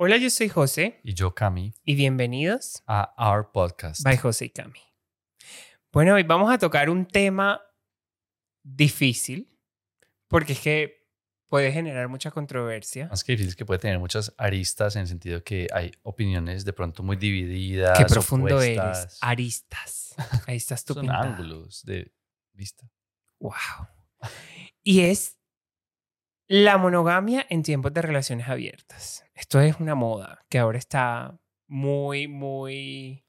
Hola, yo soy José Y yo, Cami, y bienvenidos a Our Podcast. by José y Cami. Bueno, hoy vamos a tocar un tema difícil porque es que puede generar mucha controversia. Más que difícil, que puede tener muchas aristas en el sentido que hay opiniones de pronto muy divididas. Qué profundo eres. opuestas. Aristas. Ahí estás tú Son pintada. ángulos de vista. Wow. Y es la monogamia en tiempos de relaciones abiertas. Esto es una moda que ahora está muy, muy,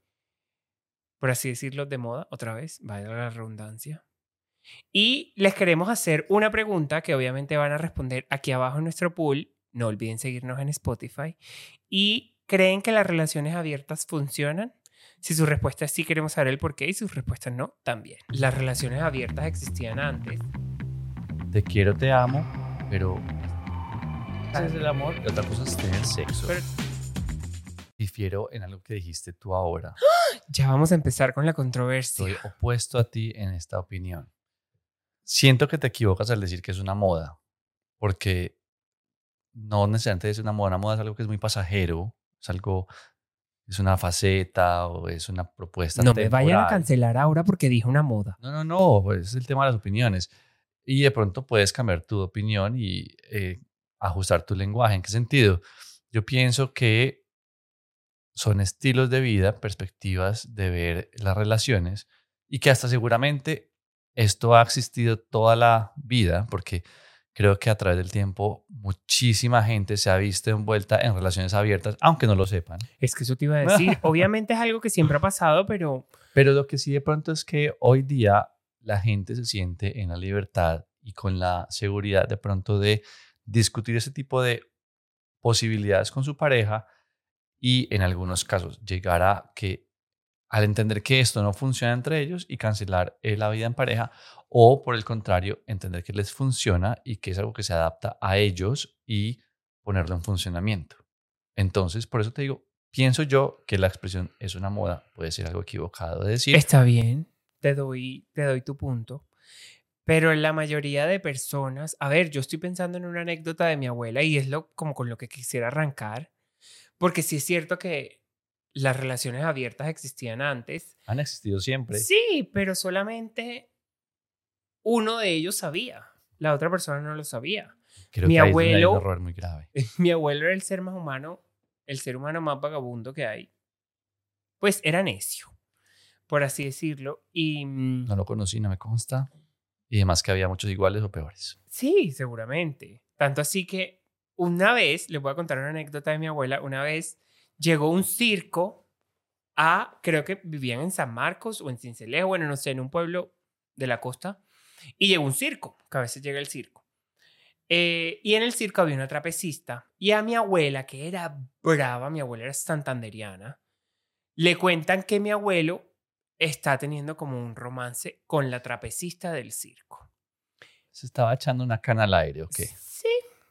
por así decirlo, de moda, otra vez, vaya la redundancia. Y les queremos hacer una pregunta que obviamente van a responder aquí abajo en nuestro pool. No olviden seguirnos en Spotify. ¿Y creen que las relaciones abiertas funcionan? Si su respuesta es sí, queremos saber el por qué y sus respuestas no, también. Las relaciones abiertas existían antes. Te quiero, te amo, pero. Es el amor. Y otra cosa es tener sexo. Pero Difiero en algo que dijiste tú ahora. ya vamos a empezar con la controversia. Estoy opuesto a ti en esta opinión. Siento que te equivocas al decir que es una moda, porque no necesariamente es una moda. Una moda es algo que es muy pasajero, es algo, es una faceta o es una propuesta. No me vayan a temporal. cancelar ahora porque dije una moda. No, no, no, es el tema de las opiniones. Y de pronto puedes cambiar tu opinión y eh, ajustar tu lenguaje. ¿En qué sentido? Yo pienso que son estilos de vida, perspectivas de ver las relaciones y que hasta seguramente esto ha existido toda la vida porque creo que a través del tiempo muchísima gente se ha visto envuelta en relaciones abiertas, aunque no lo sepan. Es que eso te iba a decir. Obviamente es algo que siempre ha pasado, pero Pero lo que sí de pronto es que hoy día la gente se siente en la libertad y con la seguridad de pronto de discutir ese tipo de posibilidades con su pareja y en algunos casos llegar a que al entender que esto no funciona entre ellos y cancelar eh, la vida en pareja o por el contrario entender que les funciona y que es algo que se adapta a ellos y ponerlo en funcionamiento. Entonces, por eso te digo, pienso yo que la expresión es una moda, puede ser algo equivocado de decir, está bien. Te doy, te doy tu punto. Pero la mayoría de personas, a ver, yo estoy pensando en una anécdota de mi abuela y es lo como con lo que quisiera arrancar, porque sí es cierto que las relaciones abiertas existían antes. han existido siempre. Sí, pero solamente uno de ellos sabía, la otra persona no lo sabía. Creo mi que donde hay abuelo- un error muy grave. mi abuelo era el ser más humano, el ser humano más vagabundo que hay. Pues era necio, por así decirlo. Y mm, No lo conocí, no me consta. Y además que había muchos iguales o peores. sí, seguramente. Tanto así que una vez, les voy a contar una anécdota de mi abuela, una vez llegó un circo a, creo que vivían en San Marcos o en Cincelejo, bueno, no sé, en un pueblo de la costa. Y llegó un circo, que a veces llega el circo. Eh, y en el circo había una trapecista. Y a mi abuela, que era brava, mi abuela era santanderiana, le cuentan que mi abuelo está teniendo como un romance con la trapecista del circo. Se estaba echando una cana al aire, ¿ok? Sí,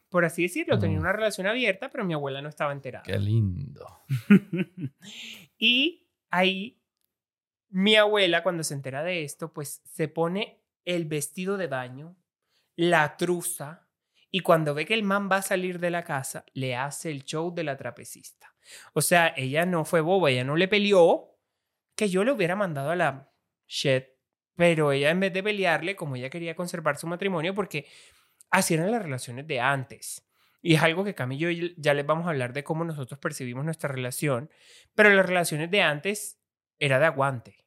por así decirlo. Tenía Mm. una relación abierta, pero mi abuela no estaba enterada. Qué lindo. y ahí mi abuela, cuando se entera de esto, pues se pone el vestido de baño, la truza, y cuando ve que el man va a salir de la casa, le hace el show de la trapecista. O sea, ella no fue boba, ella no le peleó, que yo le hubiera mandado a la shit, pero ella en vez de pelearle, como ella quería conservar su matrimonio, porque así eran las relaciones de antes. Y es algo que Cami y yo ya les vamos a hablar de cómo nosotros percibimos nuestra relación, pero las relaciones de antes era de aguante.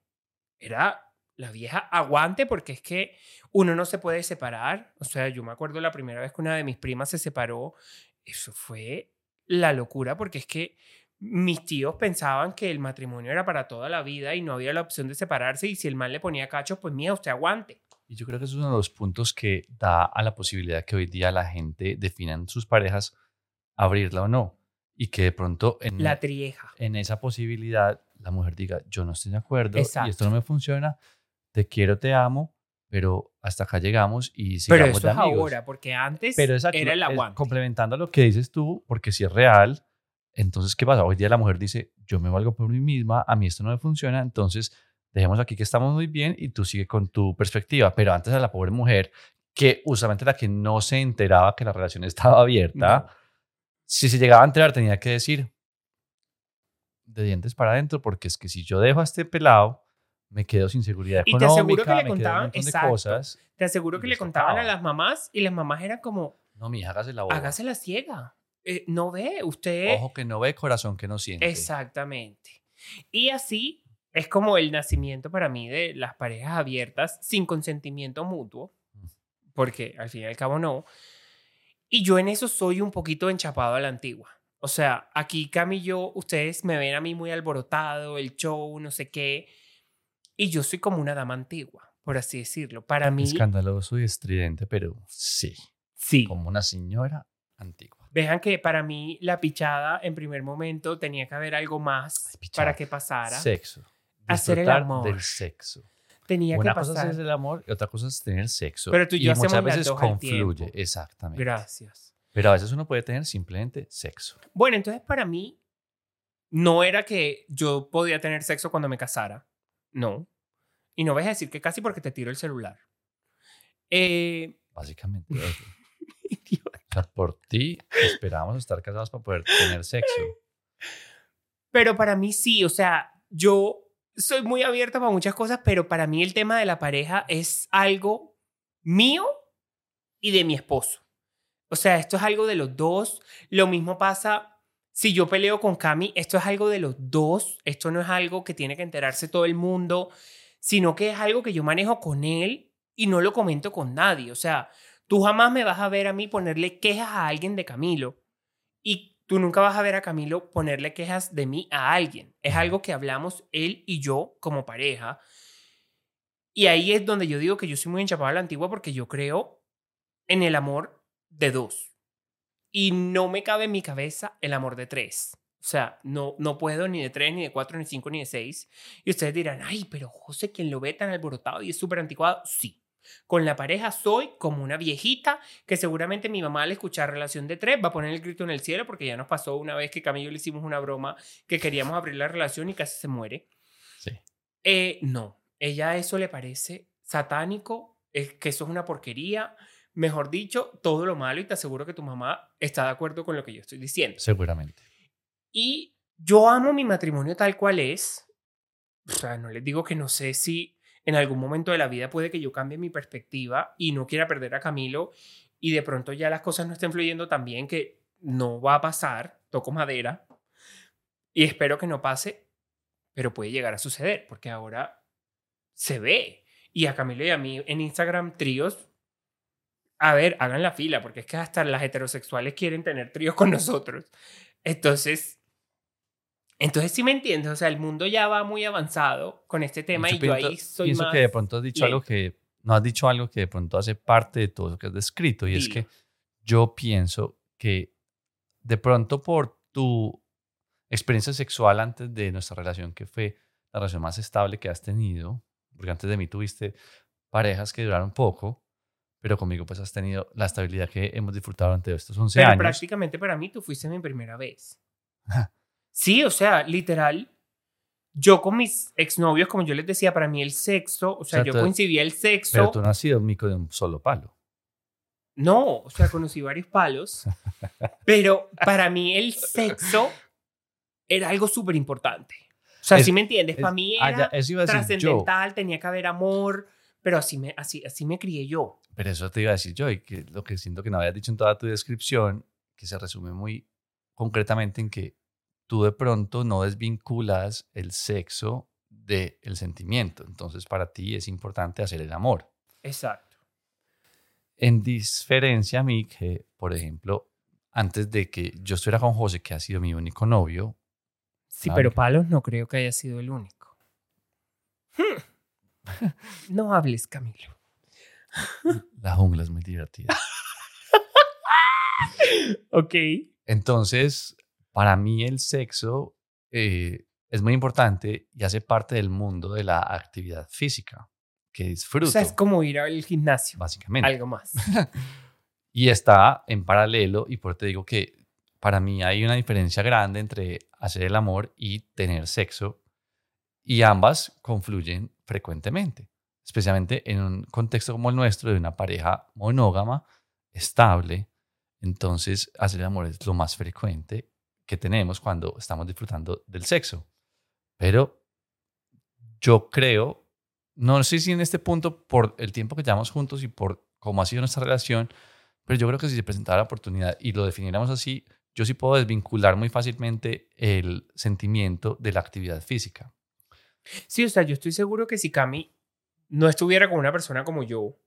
Era la vieja aguante porque es que uno no se puede separar. O sea, yo me acuerdo la primera vez que una de mis primas se separó. Eso fue la locura porque es que mis tíos pensaban que el matrimonio era para toda la vida y no había la opción de separarse y si el mal le ponía cachos, pues mía, usted aguante. Y yo creo que eso es uno de los puntos que da a la posibilidad que hoy día la gente defina en sus parejas abrirla o no. Y que de pronto en, La trieja. en esa posibilidad la mujer diga, yo no estoy de acuerdo y esto no me funciona, te quiero, te amo, pero hasta acá llegamos y Pero sigamos eso de es ahora, porque antes Pero era el es aguante. complementando lo que dices tú, porque si es real, entonces, ¿qué pasa? Hoy día la mujer dice, yo me valgo por mí misma, a mí esto no me funciona, entonces dejemos aquí que estamos muy bien y tú sigue con tu perspectiva. Pero antes a la pobre mujer, que usualmente la que no se enteraba que la relación estaba abierta, No. si se llegaba a enterar tenía que decir de dientes para adentro, porque es que si yo dejo a este pelado, me quedo sin seguridad Y te aseguro que le contaban- de exacto. cosas. Te aseguro que le contaban a las mamás y las mamás eran como, No, mi hija, hágase la boba. hágase la ciega. Eh, no ve, usted... Ojo que no ve, corazón que no siente. Exactamente. Y así es como el nacimiento para mí de las parejas abiertas sin consentimiento mutuo, Mm. porque al fin y al cabo no. Y yo en eso soy un poquito enchapado a la antigua. O sea, aquí Cami y yo, ustedes me ven a mí muy alborotado, el show, no sé qué. Y yo soy como una dama antigua, por así decirlo. Para mí, Escandaloso y estridente, pero sí, sí. como una señora antigua. Vean que para mí la pichada en primer momento tenía que haber algo más Pichada. para que pasara. Sexo. Hacer el amor. del sexo. Tenía Una que cosa pasar. es el amor y otra cosa es tener sexo. Pero tú y yo hacemos muchas veces confluye, exactamente. Gracias. Pero a veces uno puede tener simplemente sexo. Bueno, entonces para mí no era que yo podía tener sexo cuando me casara. No. Y no vas a decir que casi porque te tiro el celular. Eh, Básicamente. por ti esperábamos estar casados para poder tener sexo. pero para mí sí, o sea, yo soy muy abierta para muchas cosas, pero para mí el tema de la pareja es algo mío y de mi esposo. O sea, esto es algo de los dos. Lo mismo pasa si yo peleo con Cami, esto es algo de los dos. Esto no es algo que tiene que enterarse todo el mundo, sino que es algo que yo manejo con él y no lo comento con nadie. O sea, tú jamás me vas a ver a mí ponerle quejas a alguien de Camilo y tú nunca vas a ver a Camilo ponerle quejas de mí a alguien. Es algo que hablamos él y yo como pareja. Y ahí es donde yo digo que yo soy muy enchapado a la antigua porque yo creo en el amor de dos. Y no me cabe en mi cabeza el amor de tres. O sea, no, no puedo ni de tres, ni de cuatro, ni de cinco, ni de seis. Y ustedes dirán, ay, pero José, quien lo ve tan alborotado y es súper anticuado. Sí. Con la pareja soy como una viejita que seguramente mi mamá al escuchar relación de tres va a poner el grito en el cielo porque ya nos pasó una vez que Camilo le hicimos una broma que queríamos abrir la relación y casi se muere. Sí. Eh, no, ella a eso le parece satánico, es que eso es una porquería. Mejor dicho, todo lo malo y te aseguro que tu mamá está de acuerdo con lo que yo estoy diciendo. Seguramente. Y yo amo mi matrimonio tal cual es. O sea, no les digo que no sé si en algún momento de la vida puede que yo cambie mi perspectiva y no quiera perder a Camilo y de pronto ya las cosas no estén fluyendo tan bien que no va a pasar, toco madera y espero que no pase, pero puede llegar a suceder porque ahora se ve. Y a Camilo y a mí en Instagram tríos, a ver, hagan la fila porque es que hasta las heterosexuales quieren tener tríos con nosotros. Entonces, entonces sí me entiendes, o sea, el mundo ya va muy avanzado con este tema y yo pienso- ahí soy pienso más... que de pronto has dicho algo lento. que no has dicho algo que de pronto hace parte de todo lo que has descrito y es Dilo. que yo pienso que de pronto por tu experiencia sexual antes de nuestra relación que fue la relación más estable que has tenido porque antes de mí tuviste parejas que duraron poco pero conmigo pues has tenido la estabilidad que hemos disfrutado durante estos 11 Pero años prácticamente para mí tú fuiste mi primera vez. sí, o sea, literal, yo con mis exnovios, como yo les decía, para mí el sexo, o sea, sea, yo coincidía el sexo. pero tú no has sido mico de un solo palo No, o sea, conocí varios palos, pero para mí el sexo era algo súper importante. O sea, ¿sí me entiendes? Es- para mí ah, era trascendental, tenía que haber amor, pero así me, así, así me crié yo. Pero eso te iba a decir yo, y que lo que siento que no habías dicho en toda tu descripción, que se resume muy concretamente en que tú de pronto no desvinculas el sexo del sentimiento. Entonces, para ti es importante hacer el amor. Exacto. En diferencia a mí, que, por ejemplo, antes de que yo estuviera con José, que ha sido mi único novio, Sí, pero palos no creo que haya sido el único. No hables, Camilo. la jungla es muy divertida. Ok. Entonces, para mí el sexo eh, es muy importante y hace parte del mundo de la actividad física, que disfruto, O sea, es como ir al gimnasio. básicamente. Algo más. Y está en paralelo, y por eso te digo que para mí hay una diferencia grande entre hacer el amor y tener sexo, y ambas confluyen frecuentemente, especialmente en un contexto como el nuestro de una pareja monógama, estable, Entonces, hacer el amor es lo más frecuente que tenemos cuando estamos disfrutando del sexo. Pero yo creo, no sé si en este punto, por el tiempo que llevamos juntos y por cómo ha sido nuestra relación, pero yo creo que si se presentara la oportunidad y lo definiéramos así, yo sí puedo desvincular muy fácilmente el sentimiento de la actividad física. Sí, o sea, yo estoy seguro que si Cami no estuviera con una persona como yo,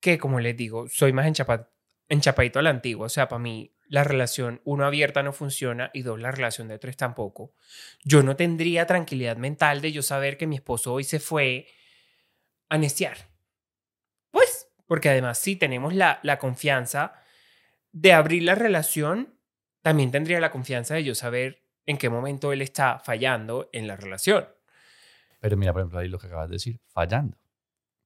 que como les digo, soy más enchapa, enchapadito a la antigua, o sea, para mí la relación, uno abierta no funciona y dos, la relación de tres tampoco. Yo no tendría tranquilidad mental de yo saber que mi esposo hoy se fue a neciar. Pues, porque además si tenemos la, la confianza de abrir la relación, también tendría la confianza de yo saber en qué momento él está fallando en la relación. Pero mira, por ejemplo, ahí lo que acabas de decir, fallando.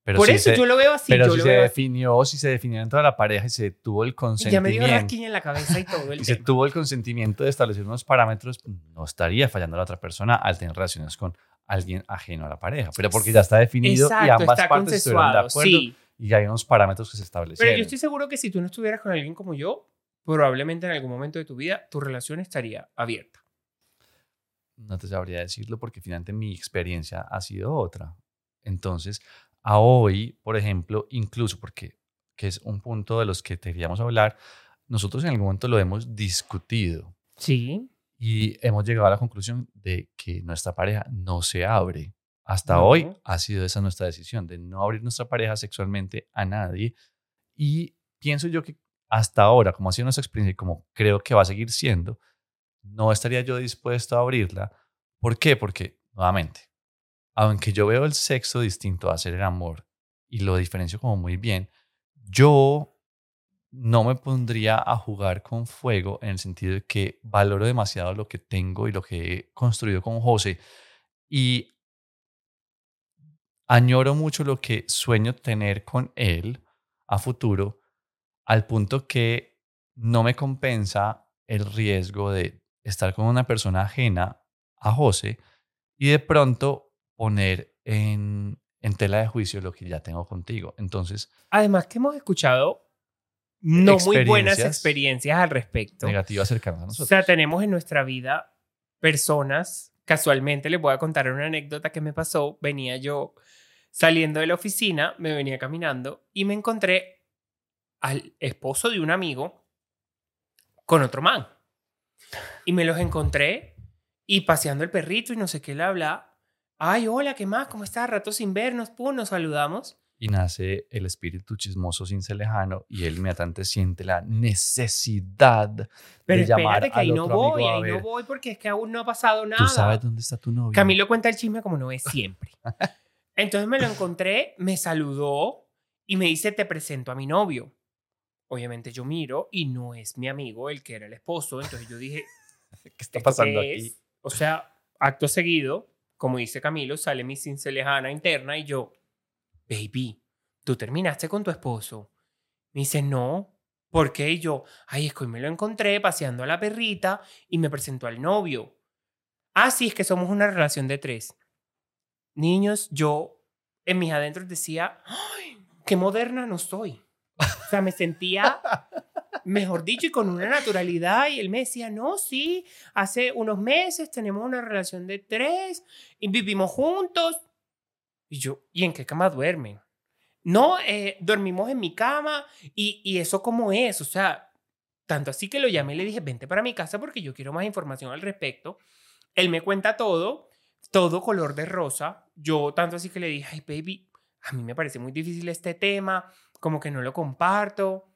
Pero Por eso yo lo veo así. Pero si se definió, si se definió dentro de la pareja y se tuvo el consentimiento. ya me dio rasquiña en la cabeza y todo el Y se tuvo el consentimiento de establecer unos parámetros, no estaría fallando la otra persona al tener relaciones con alguien ajeno a la pareja. Pero porque ya está definido y ambas partes estuvieron de acuerdo y hay unos parámetros que se establecen. Pero yo estoy seguro que si tú no estuvieras con alguien como yo, probablemente en algún momento de tu vida tu relación estaría abierta. No te sabría decirlo porque finalmente mi experiencia ha sido otra. Entonces, a hoy, por ejemplo, incluso porque que es un punto de los que queríamos hablar, nosotros en algún momento lo hemos discutido. Sí. Y hemos llegado a la conclusión de que nuestra pareja no se abre. Hasta hoy ha sido esa nuestra decisión de no abrir nuestra pareja sexualmente a nadie. Y pienso yo que hasta ahora, como ha sido nuestra experiencia y como creo que va a seguir siendo, no estaría yo dispuesto a abrirla. ¿Por qué? Porque, nuevamente, aunque yo veo el sexo distinto a hacer el amor y lo diferencio como muy bien, yo no me pondría a jugar con fuego en el sentido de que valoro demasiado lo que tengo y lo que he construido con José y añoro mucho lo que sueño tener con él a futuro al punto que no me compensa el riesgo de estar con una persona ajena a José y de pronto poner en, en tela de juicio lo que ya tengo contigo. Entonces... Además que hemos escuchado no muy buenas experiencias al respecto. Negativas cercanas a nosotros. O sea, tenemos en nuestra vida personas, casualmente les voy a contar una anécdota que me pasó, venía yo saliendo de la oficina, me venía caminando y me encontré al esposo de un amigo con otro man. Y me los encontré y paseando el perrito y no sé qué le habla Ay, hola, ¿qué más? ¿Cómo estás? Rato sin vernos, pum, nos saludamos. Y nace el espíritu chismoso sin ser lejano y él inmediatamente siente la necesidad Pero de llamar que ahí no voy, ahí no voy porque es que aún no ha pasado nada. ¿Tú sabes dónde está tu novio? Camilo cuenta el chisme como no es siempre. Entonces me lo encontré, me saludó y me dice, te presento a mi novio. Obviamente yo miro y no es mi amigo el que era el esposo. Entonces yo dije, ¿qué está pasando aquí? O sea, acto seguido, como dice Camilo, sale mi lejana interna y yo, baby, ¿tú terminaste con tu esposo? Me dice, no. ¿Por qué? Y yo, ay, es que hoy me lo encontré paseando a la perrita y me presentó al novio. Ah, es que somos una relación de tres. Niños, yo en mis adentros decía, ay, qué moderna no soy. O sea, me sentía mejor dicho, y con una naturalidad. Y él me decía, no, sí, hace unos meses tenemos una relación de tres y vivimos juntos. Y yo, ¿y en qué cama duermen? No, eh, dormimos en mi cama y, y eso como es, o sea, tanto así que lo llamé y le dije, vente para mi casa porque yo quiero más información al respecto. Él me cuenta todo, todo color de rosa. Yo tanto así que le dije, ay, baby, a mí me parece muy difícil este tema, como que no lo comparto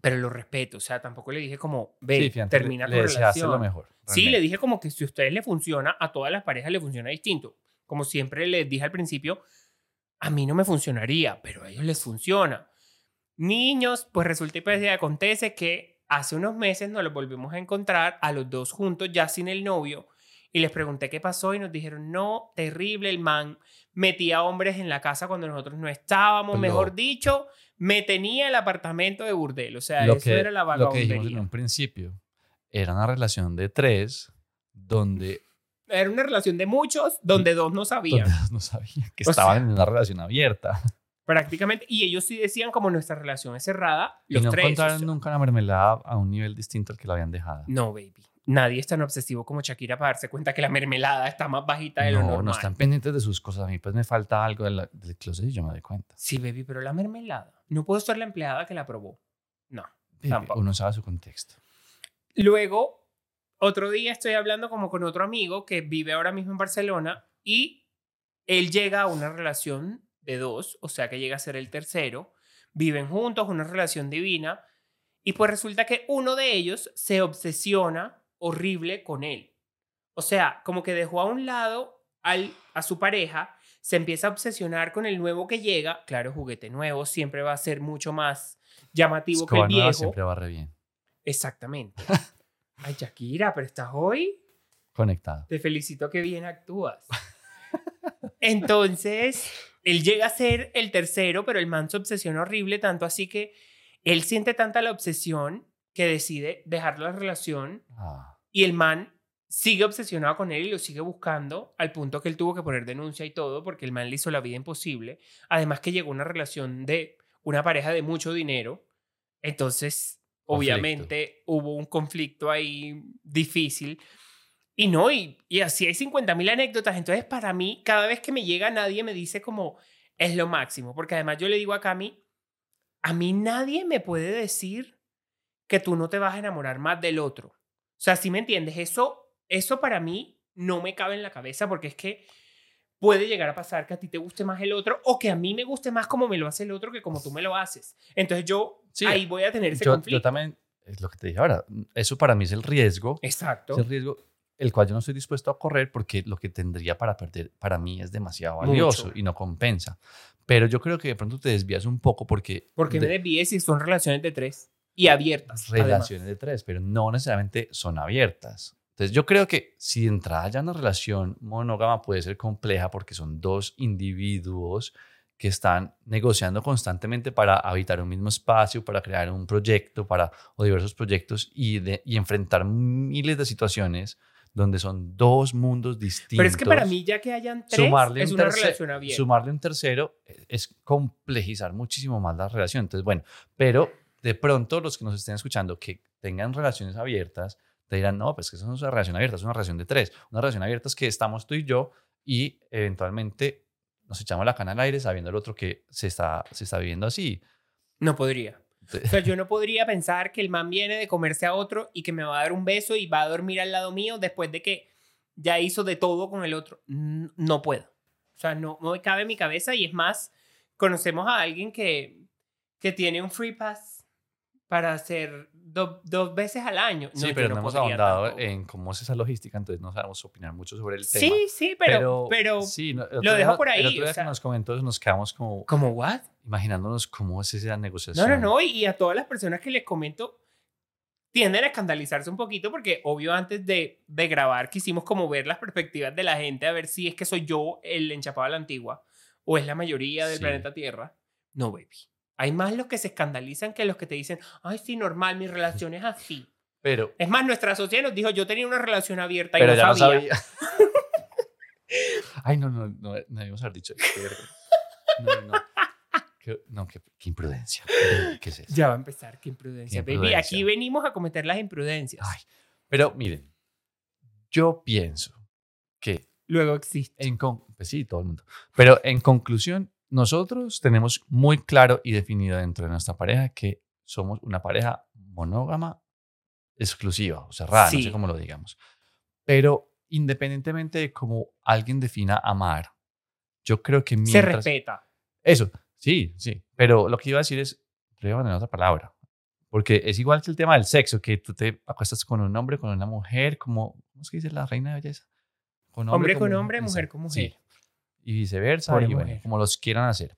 pero lo respeto, o sea, tampoco le dije como, ve, termina tu relación. lo mejor. Sí, le dije como que si a ustedes le funciona, a todas las parejas le funciona distinto. Como siempre les dije al principio, a mí no me funcionaría, pero a ellos les funciona. Niños, pues resulta y pues, acontece que hace unos meses nos los volvimos a encontrar a los dos juntos, ya sin el novio, y les pregunté qué pasó y nos dijeron, no, terrible, el man metía hombres en la casa cuando nosotros no estábamos, mejor dicho, me tenía el apartamento de burdel. O sea, eso era la vagabundería. Lo que dijimos en un principio, era una relación de tres donde... Era una relación de muchos donde dos no sabían. Donde dos no sabían que estaban en una relación abierta. Prácticamente. Y ellos sí decían como nuestra relación es cerrada. Y Los no tres. o encontraron sea, nunca la mermelada a un nivel distinto al que la habían dejado. No, baby. Nadie es tan obsesivo como Shakira para darse cuenta que la mermelada está más bajita de lo No, normal. no están pendientes de sus cosas. A mí pues me falta algo de la- del closet y yo me doy cuenta. Sí, baby, pero la mermelada. No puedo ser la empleada que la probó. No. Baby, Tampoco. Uno sabe su contexto. Luego, otro día estoy hablando como con otro amigo que vive ahora mismo en Barcelona y él llega a una relación de dos, o sea que llega a ser el tercero. Viven juntos, una relación divina. Y pues resulta que uno de ellos se obsesiona horrible con él. O sea, como que dejó a un lado al, a su pareja, se empieza a obsesionar con el nuevo que llega. Claro, juguete nuevo siempre va a ser mucho más llamativo que el viejo. siempre barre bien. Exactamente. Ay, Shakira, pero estás hoy. Conectado. Te felicito que bien actúas. Entonces, él llega a ser el tercero, pero el man se obsesiona horrible, tanto así que él siente tanta la obsesión que decide dejar la relación Ah, y el man sigue obsesionado con él y lo sigue buscando al punto que él tuvo que poner denuncia y todo porque el man le hizo la vida imposible. Además que llegó una relación de una pareja de mucho dinero. Entonces, Conflicto. obviamente hubo un conflicto ahí difícil. Y no, y, y así hay 50 mil anécdotas. Entonces, para mí, cada vez que me llega nadie me dice como es lo máximo. Porque además yo le digo a Cami, a mí nadie me puede decir que tú no te vas a enamorar más del otro. O sea, si me entiendes, eso, eso para mí no me cabe en la cabeza porque es que puede llegar a pasar que a ti te guste más el otro o que a mí me guste más como me lo hace el otro que como tú me lo haces. Entonces yo Sí, ahí voy a tener ese yo, conflicto. yo también, es lo que te dije ahora, eso para mí es el riesgo. Exacto. Es el riesgo el cual yo no estoy dispuesto a correr porque lo que tendría para perder para mí es demasiado Mucho. valioso y no compensa. Pero yo creo que de pronto te desvías un poco porque... Porque me de- desvíes si son relaciones de tres y abiertas. además. relaciones de tres, pero no necesariamente son abiertas. Entonces yo creo que si de entrada ya una relación monógama puede ser compleja porque son dos individuos que están negociando constantemente para habitar un mismo espacio, para crear un proyecto, para o diversos proyectos y, de, y enfrentar miles de situaciones donde son dos mundos distintos. Pero es que para mí ya que hayan tres Sumarle es un una relación abierta. Sumarle un tercero eh, es complejizar muchísimo más la relación. Entonces, bueno, pero de pronto los que nos estén escuchando que tengan relaciones abiertas, te dirán, no, pues que eso no es una relación abierta, es una relación de tres. Una relación abierta es que estamos tú y yo y eventualmente nos echamos la cana al aire sabiendo el otro que se está, se está viviendo así. No podría. O sea, yo no podría pensar que el man viene de comerse a otro y que me va a dar un beso y va a dormir al lado mío después de que ya hizo de todo con el otro. No puedo. O sea, no, no me cabe en mi cabeza y es más, conocemos a alguien que, que tiene un free pass para hacer do- dos veces al año. Sí, yo pero no, hemos ahondado tampoco. en cómo es esa logística, entonces no sabemos opinar mucho sobre el tema. Sí, sí, pero, pero, sí, no, lo dejo por ahí, El otro o día sea. que nos comentó, nos quedamos como ¿como what? imaginándonos cómo es esa negociación. No, no, no. Y, y a todas las personas que les comento tienden a escandalizarse un poquito porque obvio antes de, de grabar quisimos como ver las perspectivas de la gente a ver si es que soy yo el enchapado a la antigua o es la mayoría del Sí. planeta Tierra. No, baby. Hay más los que se escandalizan que los que te dicen, ay, sí, normal, mi relación es así. Pero, Es más, nuestra sociedad nos dijo, yo tenía una relación abierta y pero no ya sabía. no sabía. Ay, no, no, no, no debíamos haber dicho. verga. No, no. Qué, no, qué, qué imprudencia. ¿Qué es eso? Ya va a empezar, qué imprudencia. Qué Baby, imprudencia. aquí venimos a cometer las imprudencias. Ay, pero miren, yo pienso que Luego existe. en con- pues sí, todo el mundo. Pero en conclusión, nosotros tenemos muy claro y definido dentro de nuestra pareja que somos una pareja monógama exclusiva o cerrada, no Sí. sé cómo lo digamos. Pero independientemente de cómo alguien defina amar, yo creo que Se mientras... respeta. Eso, sí, sí. Pero lo que iba a decir es, le voy a poner otra palabra. Porque es igual que el tema del sexo, que tú te acuestas con un hombre, con una mujer, como, ¿cómo es que dice la reina de belleza? Con Hombre con como- hombre, mujer con sí. Y viceversa, y bueno, como los quieran hacer.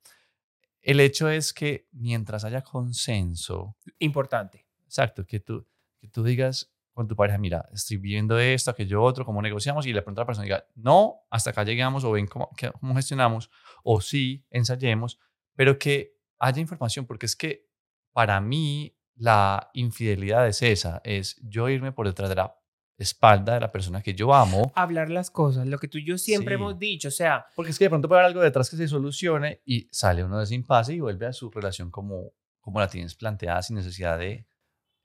El hecho es que mientras haya consenso, Importante. exacto, que tú, que tú digas con tu pareja, mira, estoy viendo esto, aquello otro, cómo negociamos, y de pronto la persona diga, no, hasta acá llegamos, o ven cómo, cómo gestionamos, o sí, ensayemos, pero que haya información, porque es que para mí la infidelidad es esa, es yo irme por detrás de la espalda de la persona que yo amo. Hablar las cosas, lo que tú y yo siempre Sí. hemos dicho, o sea, Porque es que de pronto puede haber algo detrás que se solucione y sale uno de ese impasse y vuelve a su relación como, como la tienes planteada sin necesidad de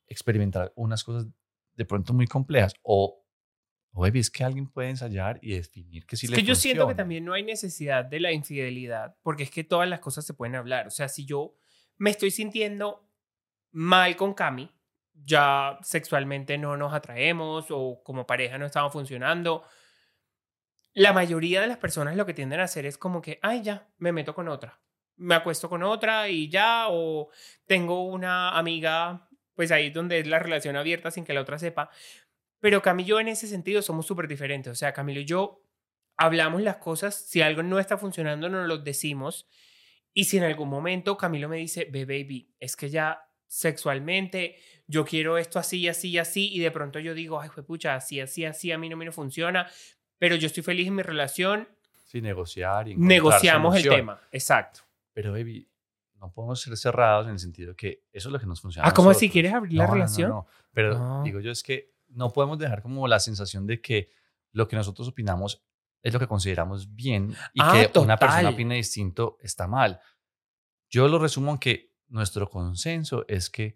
experimentar unas cosas de pronto muy complejas. O, o baby, es que alguien puede ensayar y definir que sí es le que yo siento que funciona. también no hay necesidad de la infidelidad, porque es que todas las cosas se pueden hablar. O sea, si yo me estoy sintiendo mal con Cami, ya sexualmente no nos atraemos o como pareja no estamos funcionando, la mayoría de las personas lo que tienden a hacer es como que, ay, ya, me meto con otra. Me acuesto con otra y ya, o tengo una amiga, pues ahí donde es la relación abierta sin que la otra sepa. Pero Camilo en ese sentido somos súper diferentes. O sea, Camilo y yo hablamos las cosas, si algo no está funcionando, nos lo decimos. Y si en algún momento Camilo me dice, ve, baby, es que ya sexualmente yo quiero esto así, así, así, y de pronto yo digo, ay, pucha, así, así, así, a mí no, no funciona, pero yo estoy feliz en mi relación, Sí, negociar y negociamos el tema. Exacto. Pero, baby, no podemos ser cerrados en el sentido que eso es lo que nos funciona. Ah, ¿cómo así? ¿Quieres abrir No, la no, no, relación? no. Pero Ah. digo yo es que no podemos dejar como la sensación de que lo que nosotros opinamos es lo que consideramos bien y Ah, que una persona opine distinto está mal. Yo lo resumo en que nuestro consenso es que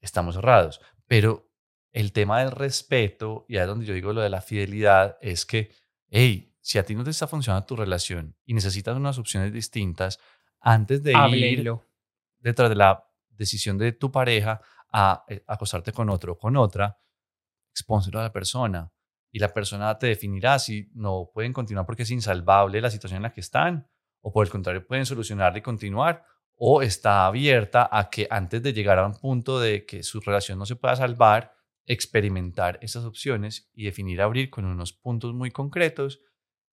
estamos cerrados, pero el tema del respeto, y ahí es donde yo digo lo de la fidelidad, es que, hey, si a ti no te está funcionando tu relación y necesitas unas opciones distintas, antes de ir detrás de la decisión de tu pareja a eh, acostarte con otro o con otra, expónselo a la persona. Y la persona te definirá si no pueden continuar porque es insalvable la situación en la que están, o por el contrario pueden solucionarla y continuar, o está abierta a que antes de llegar a un punto de que su relación no se pueda salvar, experimentar esas opciones y definir abrir con unos puntos muy concretos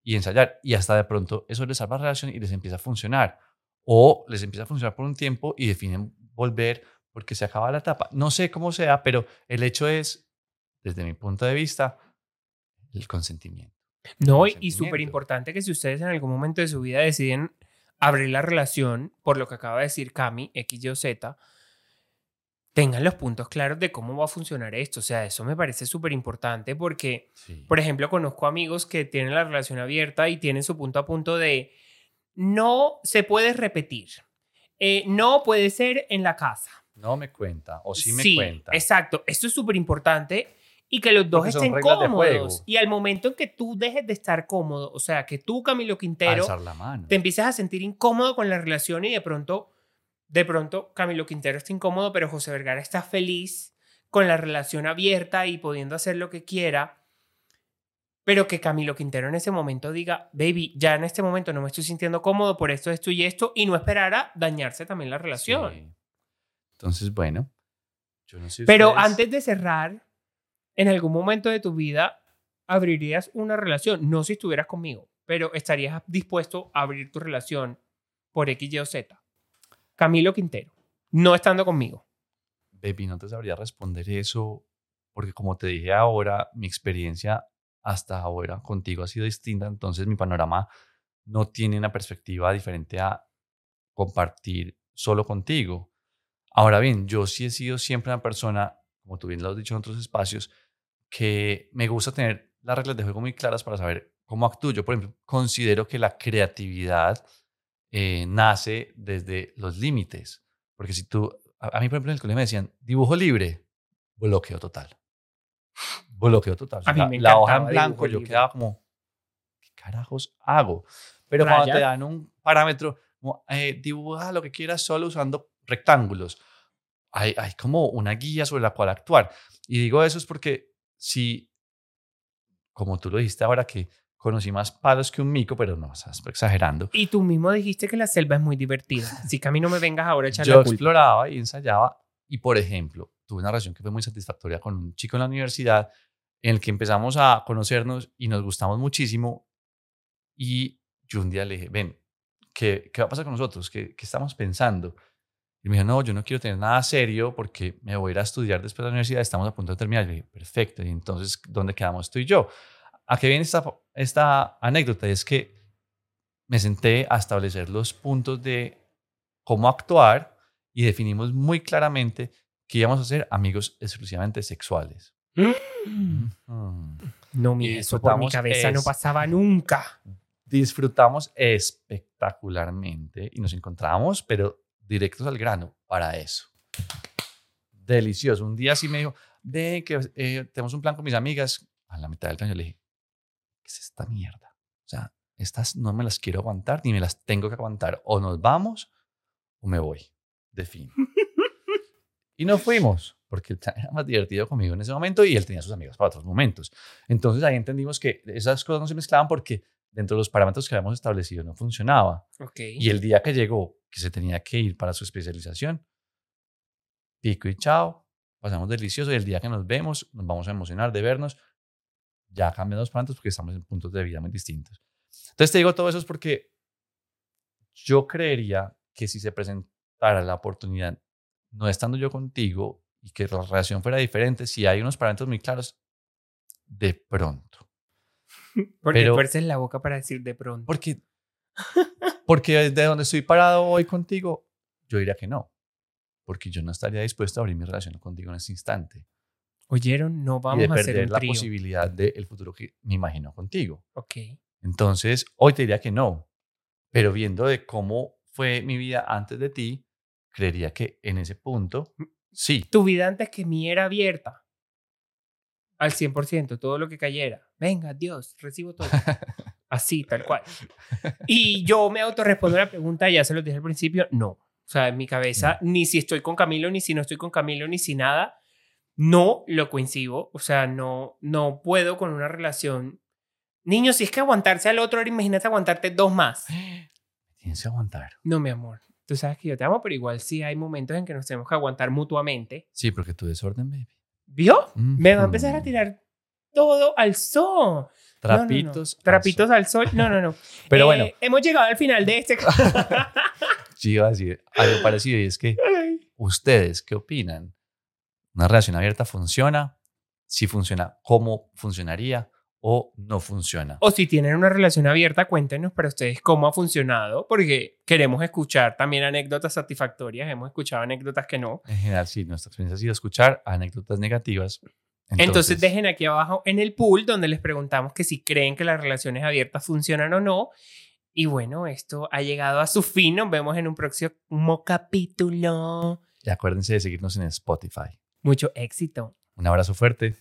y ensayar. Y hasta de pronto eso les salva la relación y les empieza a funcionar o les empieza a funcionar por un tiempo y definen volver porque se acaba la etapa. No sé cómo sea, pero el hecho es, desde mi punto de vista, el consentimiento. No, y- súper importante que si ustedes en algún momento de su vida deciden abrir la relación, por lo que acaba de decir Cami, X, Y o Z, tengan los puntos claros de cómo va a funcionar esto. O sea, eso me parece súper importante porque, Sí. por ejemplo, conozco amigos que tienen la relación abierta y tienen su punto a punto de no se puede repetir. Eh, no puede ser en la casa. No me cuenta, o sí me cuenta. Exacto. Esto es súper importante y que los dos estén cómodos. Y al momento en que tú dejes de estar cómodo, o sea, que tú, Camilo Quintero, la mano. te empieces a sentir incómodo con la relación y de pronto, de pronto, Camilo Quintero está incómodo, pero José Vergara está feliz con la relación abierta y pudiendo hacer lo que quiera. Pero que Camilo Quintero en ese momento diga, baby, ya en este momento no me estoy sintiendo cómodo por esto, esto y esto, y no esperar a dañarse también la relación. Sí. Entonces, bueno, yo no sé Pero ustedes- antes de cerrar, en algún momento de tu vida abrirías una relación, no si estuvieras conmigo, pero estarías dispuesto a abrir tu relación por X, Y o Z. Camilo Quintero, no estando conmigo. Baby, no te sabría responder eso, porque como te dije ahora, mi experiencia hasta ahora contigo ha sido distinta, entonces mi panorama no tiene una perspectiva diferente a compartir solo contigo. Ahora bien, yo sí he sido siempre una persona, como tú bien lo has dicho en otros espacios, que me gusta tener las reglas de juego muy claras para saber cómo actúo. Yo, por ejemplo, considero que la creatividad eh, nace desde los límites. Porque si tú, a, a mí, por ejemplo, en el colegio me decían, dibujo libre, bloqueo total. Bloqueo total. O A mí sea, me la hoja en blanco, yo libre. quedaba como, ¿qué carajos hago? Pero cuando te dan un parámetro, como, eh, dibuja lo que quieras solo usando rectángulos. Hay, hay como una guía sobre la cual actuar. Y digo eso es porque si, como tú lo dijiste ahora, que conocí más palos que un mico, pero no, estás exagerando. Y tú mismo dijiste que la selva es muy divertida. Así que a mí no me vengas ahora a echar Yo la culpa. exploraba y ensayaba y, por ejemplo, tuve una relación que fue muy satisfactoria con un chico en la universidad en el que empezamos a conocernos y nos gustamos muchísimo y yo un día le dije, ven, ¿qué, qué va a pasar con nosotros? ¿Qué, ¿Qué estamos pensando? Y me dijo, no, yo no quiero tener nada serio porque me voy a ir a estudiar después de la universidad, estamos a punto de terminar. Y le dije, perfecto, y entonces, ¿dónde quedamos tú y yo? ¿A qué viene esta, esta anécdota? Es que me senté a establecer los puntos de cómo actuar y definimos muy claramente que íbamos a ser amigos exclusivamente sexuales. Mm. No, mi eso por mi cabeza no es- pasaba nunca. Disfrutamos espectacularmente y nos encontramos, pero directos al grano para eso. Delicioso. Un día sí me dijo, ve que eh, tenemos un plan con mis amigas. A la mitad del camino le dije, ¿qué es esta mierda? O sea, estas no me las quiero aguantar ni me las tengo que aguantar. O nos vamos o me voy. De fin. y nos fuimos, porque era más divertido conmigo en ese momento y él tenía sus amigos para otros momentos. Entonces ahí entendimos que esas cosas no se mezclaban porque dentro de los parámetros que habíamos establecido no funcionaba. Y el día que llegó, que se tenía que ir para su especialización, pico y chao, pasamos delicioso y el día que nos vemos nos vamos a emocionar de vernos, ya cambian los parámetros porque estamos en puntos de vida muy distintos. Entonces te digo todo eso es porque yo creería que si se presentara la oportunidad, no estando yo contigo y que la relación fuera diferente, si hay unos parámetros muy claros, de pronto. Porque pero- fuerces la boca para decir de pronto. Porque, porque desde donde estoy parado hoy contigo, yo diría que no. Porque yo no estaría dispuesto a abrir mi relación contigo en este instante. ¿Oyeron? No y vamos de a hacer un la trío. posibilidad del futuro que me imagino contigo. Ok. Entonces, hoy te diría que no. Pero viendo de cómo fue mi vida antes de ti, creería que en ese punto, sí. Tu vida antes que mí era abierta. Al 100%, todo lo que cayera. Venga, Dios, recibo todo. Así, tal cual. Y yo me autorrespondo la pregunta, ya se lo dije al principio, no. O sea, en mi cabeza, ni si estoy con Camilo, ni si no estoy con Camilo, ni si nada, no lo coincido. O sea, no, no puedo con una relación. Niño, si es que aguantarse al otro, ahora imagínate aguantarte dos más. Tienes que aguantar. No, mi amor. Tú sabes que yo te amo, pero igual sí hay momentos en que nos tenemos que aguantar mutuamente. Sí, porque tu desorden, baby. ¿Vio? Me va a empezar a tirar todo al sol. No, no, no. Trapitos. Trapitos al sol. No, no, no. Pero Eh, bueno, Hemos llegado al final de este. sí iba a decir algo parecido y es que ¿Ustedes qué opinan? ¿Una relación abierta funciona? Si funciona, ¿cómo funcionaría? ¿O no funciona? o si tienen una relación abierta, cuéntenos para ustedes cómo ha funcionado, porque queremos escuchar también anécdotas satisfactorias. Hemos escuchado anécdotas que no. En general, sí, nuestra experiencia ha sido escuchar anécdotas negativas. Entonces, dejen aquí abajo en el pool donde les preguntamos que si creen que las relaciones abiertas funcionan o no. Y bueno, esto ha llegado a su fin. Nos vemos en un próximo capítulo. Y acuérdense de seguirnos en Spotify. Mucho éxito. Un abrazo fuerte.